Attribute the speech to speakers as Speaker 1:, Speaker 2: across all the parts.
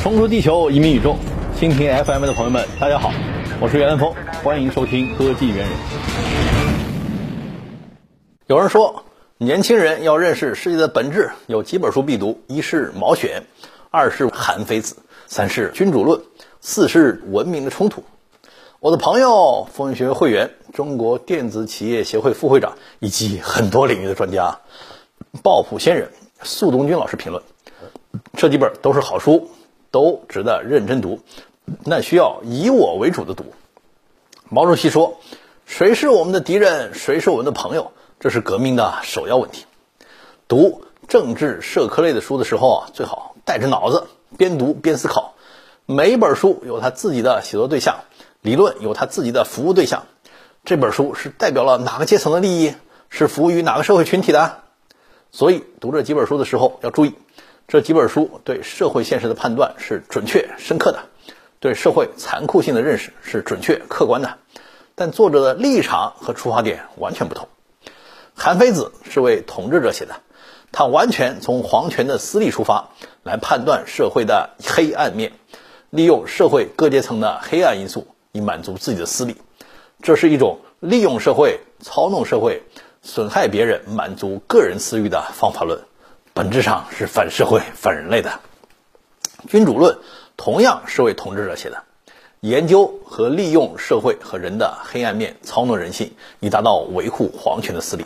Speaker 1: 冲出地球，移民宇宙，蜻蜓 FM 的朋友们，大家好，我是袁兰峰，欢迎收听科技猿人。有人说，年轻人要认识世界的本质，有几本书必读：一是《毛选》，二是《韩非子》，三是《君主论》，四是《文明的冲突》。我的朋友、风云学会员、中国电子企业协会副会长以及很多领域的专家，抱朴仙人、速东军老师评论：这几本都是好书。都值得认真读，那需要以我为主的读。毛主席说：“谁是我们的敌人，谁是我们的朋友，这是革命的首要问题。”读政治社科类的书的时候啊，最好带着脑子，边读边思考。每一本书有他自己的写作对象，理论有他自己的服务对象。这本书是代表了哪个阶层的利益，是服务于哪个社会群体的？所以读这几本书的时候要注意。这几本书对社会现实的判断是准确深刻的，对社会残酷性的认识是准确客观的，但作者的立场和出发点完全不同。韩非子是为统治者写的，他完全从皇权的私利出发，来判断社会的黑暗面，利用社会各阶层的黑暗因素以满足自己的私利，这是一种利用社会、操弄社会、损害别人、满足个人私欲的方法论。本质上是反社会、反人类的。君主论同样是为统治者写的，研究和利用社会和人的黑暗面，操弄人性，以达到维护皇权的私利。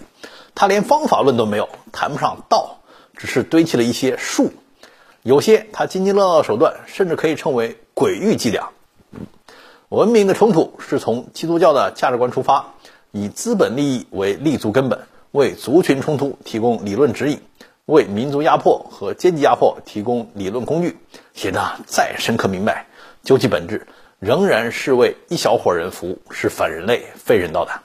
Speaker 1: 他连方法论都没有，谈不上道，只是堆砌了一些术。有些他津津乐道的手段，甚至可以称为诡异伎俩。文明的冲突是从基督教的价值观出发，以资本利益为立足根本，为族群冲突提供理论指引。为民族压迫和阶级压迫提供理论工具，写的再深刻明白，究其本质，仍然是为一小伙人服务，是反人类、非人道的。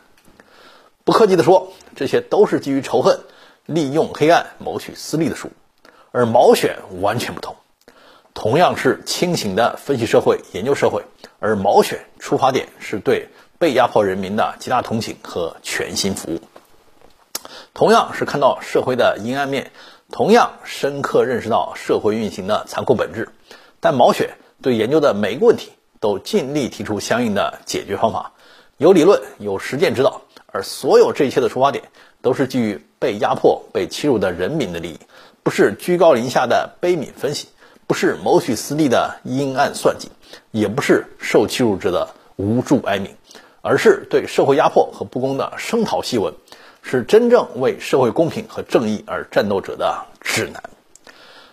Speaker 1: 不客气地说，这些都是基于仇恨、利用黑暗谋取私利的书。而毛选完全不同，同样是清醒的分析社会、研究社会，而毛选出发点是对被压迫人民的极大同情和全心服务。同样是看到社会的阴暗面，同样深刻认识到社会运行的残酷本质，但毛选对研究的每一个问题都尽力提出相应的解决方法，有理论有实践指导，而所有这一切的出发点都是基于被压迫、被欺辱的人民的利益，不是居高临下的悲悯分析，不是谋取私利的阴暗算计，也不是受欺辱者的无助哀鸣，而是对社会压迫和不公的声讨檄文。是真正为社会公平和正义而战斗者的指南。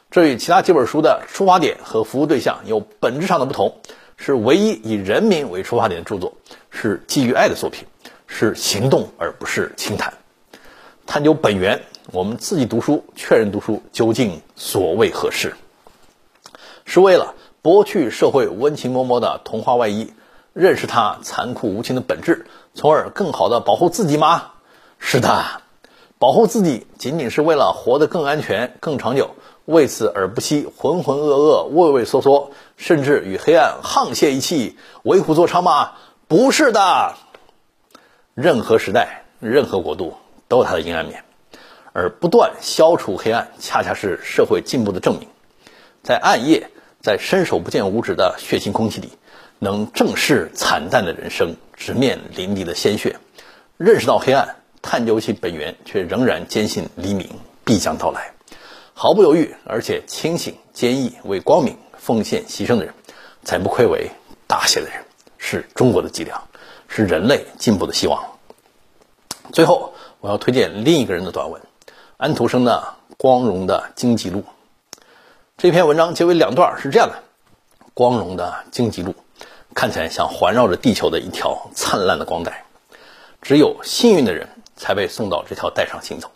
Speaker 1: 这与其他几本书的出发点和服务对象有本质上的不同，是唯一以人民为出发点的著作，是基于爱的作品，是行动而不是轻谈。探究本源，我们自己读书确认读书究竟所谓何事？是为了剥去社会温情脉脉的童话外衣，认识它残酷无情的本质，从而更好的保护自己吗？是的，保护自己仅仅是为了活得更安全、更长久，为此而不惜浑浑噩噩、畏畏缩缩，甚至与黑暗沆瀣一气、为虎作伥吗？不是的。任何时代、任何国度都有它的阴暗面，而不断消除黑暗，恰恰是社会进步的证明。在暗夜，在伸手不见五指的血腥空气里，能正视惨淡的人生，直面淋漓的鲜血，认识到黑暗。探究其本源，却仍然坚信黎明必将到来，毫不犹豫而且清醒坚毅，为光明奉献牺牲的人，才不愧为大写的人，是中国的脊梁，是人类进步的希望。最后，我要推荐另一个人的短文，安徒生的《光荣的荆棘路》。这篇文章结尾两段，是这样的：光荣的荆棘路，看起来像环绕着地球的一条灿烂的光带，只有幸运的人。才被送到这条带上行走，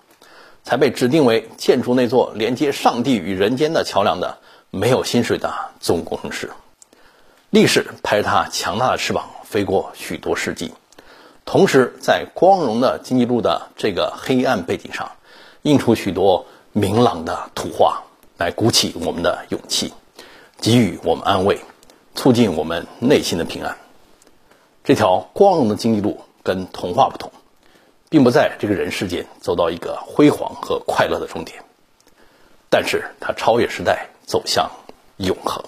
Speaker 1: 才被指定为建筑那座连接上帝与人间的桥梁的没有薪水的总工程师。历史拍着他强大的翅膀飞过许多世纪，同时在光荣的经济路的这个黑暗背景上，映出许多明朗的图画，来鼓起我们的勇气，给予我们安慰，促进我们内心的平安。这条光荣的经济路跟童话不同。并不在这个人世间走到一个辉煌和快乐的终点，但是它超越时代，走向永恒。